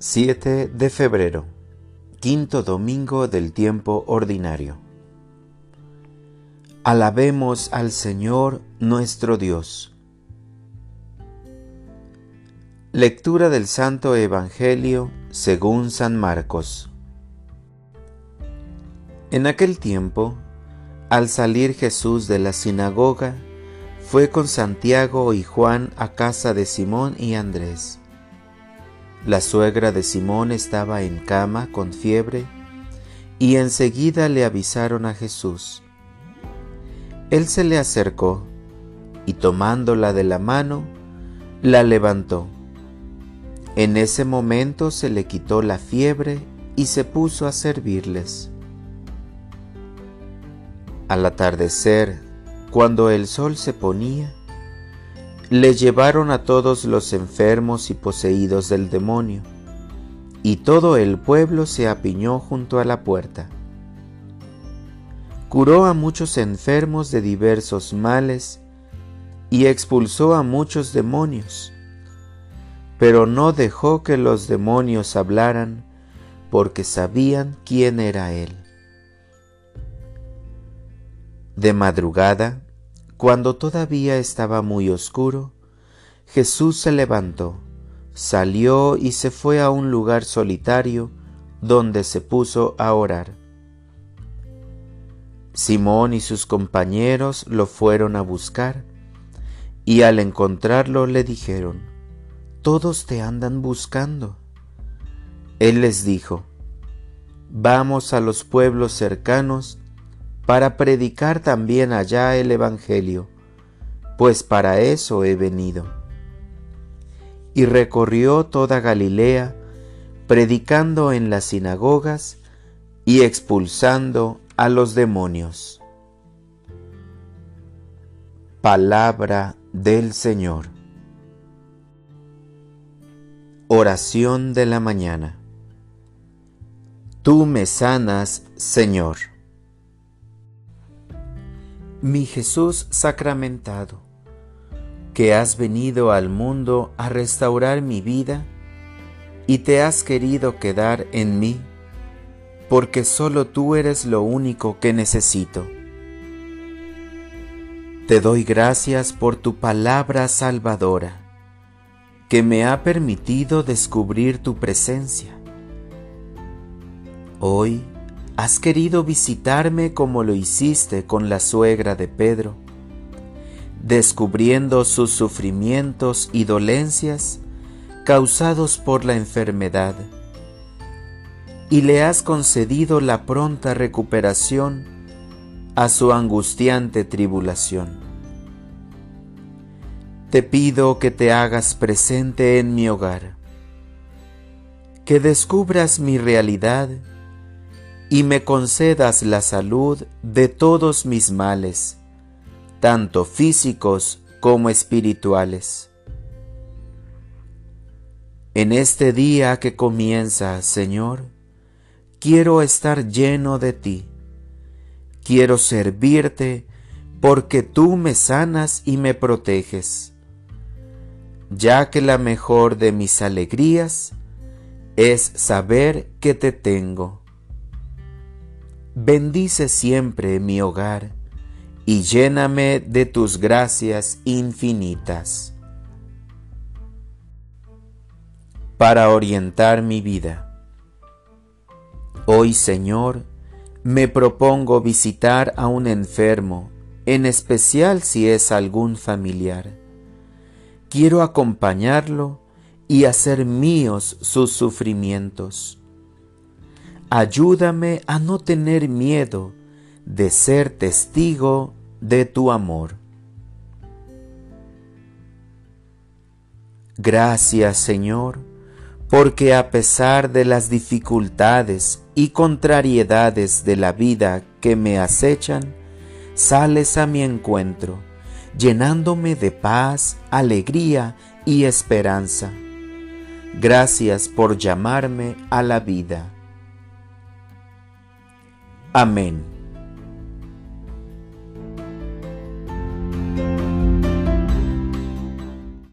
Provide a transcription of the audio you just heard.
7 de febrero, quinto domingo del tiempo ordinario. Alabemos al Señor nuestro Dios. Lectura del Santo Evangelio según San Marcos. En aquel tiempo, al salir Jesús de la sinagoga, fue con Santiago y Juan a casa de Simón y Andrés. La suegra de Simón estaba en cama con fiebre y enseguida le avisaron a Jesús. Él se le acercó y tomándola de la mano, la levantó. En ese momento se le quitó la fiebre y se puso a servirles. Al atardecer, cuando el sol se ponía, le llevaron a todos los enfermos y poseídos del demonio, y todo el pueblo se apiñó junto a la puerta. Curó a muchos enfermos de diversos males y expulsó a muchos demonios, pero no dejó que los demonios hablaran porque sabían quién era él. De madrugada, cuando todavía estaba muy oscuro, Jesús se levantó, salió y se fue a un lugar solitario donde se puso a orar. Simón y sus compañeros lo fueron a buscar y al encontrarlo le dijeron, Todos te andan buscando. Él les dijo, Vamos a los pueblos cercanos para predicar también allá el Evangelio, pues para eso he venido. Y recorrió toda Galilea, predicando en las sinagogas y expulsando a los demonios. Palabra del Señor. Oración de la mañana. Tú me sanas, Señor mi Jesús sacramentado, que has venido al mundo a restaurar mi vida y te has querido quedar en mí, porque solo tú eres lo único que necesito. Te doy gracias por tu palabra salvadora, que me ha permitido descubrir tu presencia. Hoy, Has querido visitarme como lo hiciste con la suegra de Pedro, descubriendo sus sufrimientos y dolencias causados por la enfermedad, y le has concedido la pronta recuperación a su angustiante tribulación. Te pido que te hagas presente en mi hogar, que descubras mi realidad y me concedas la salud de todos mis males, tanto físicos como espirituales. En este día que comienza, Señor, quiero estar lleno de ti. Quiero servirte porque tú me sanas y me proteges, ya que la mejor de mis alegrías es saber que te tengo bendice siempre mi hogar y lléname de tus gracias infinitas. Para orientar mi vida. Hoy, Señor, me propongo visitar a un enfermo, en especial si es algún familiar. Quiero acompañarlo y hacer míos sus sufrimientos ayúdame a no tener miedo de ser testigo de tu amor. Gracias Señor, porque a pesar de las dificultades y contrariedades de la vida que me acechan, sales a mi encuentro, llenándome de paz, alegría y esperanza. Gracias por llamarme a la vida. Amén.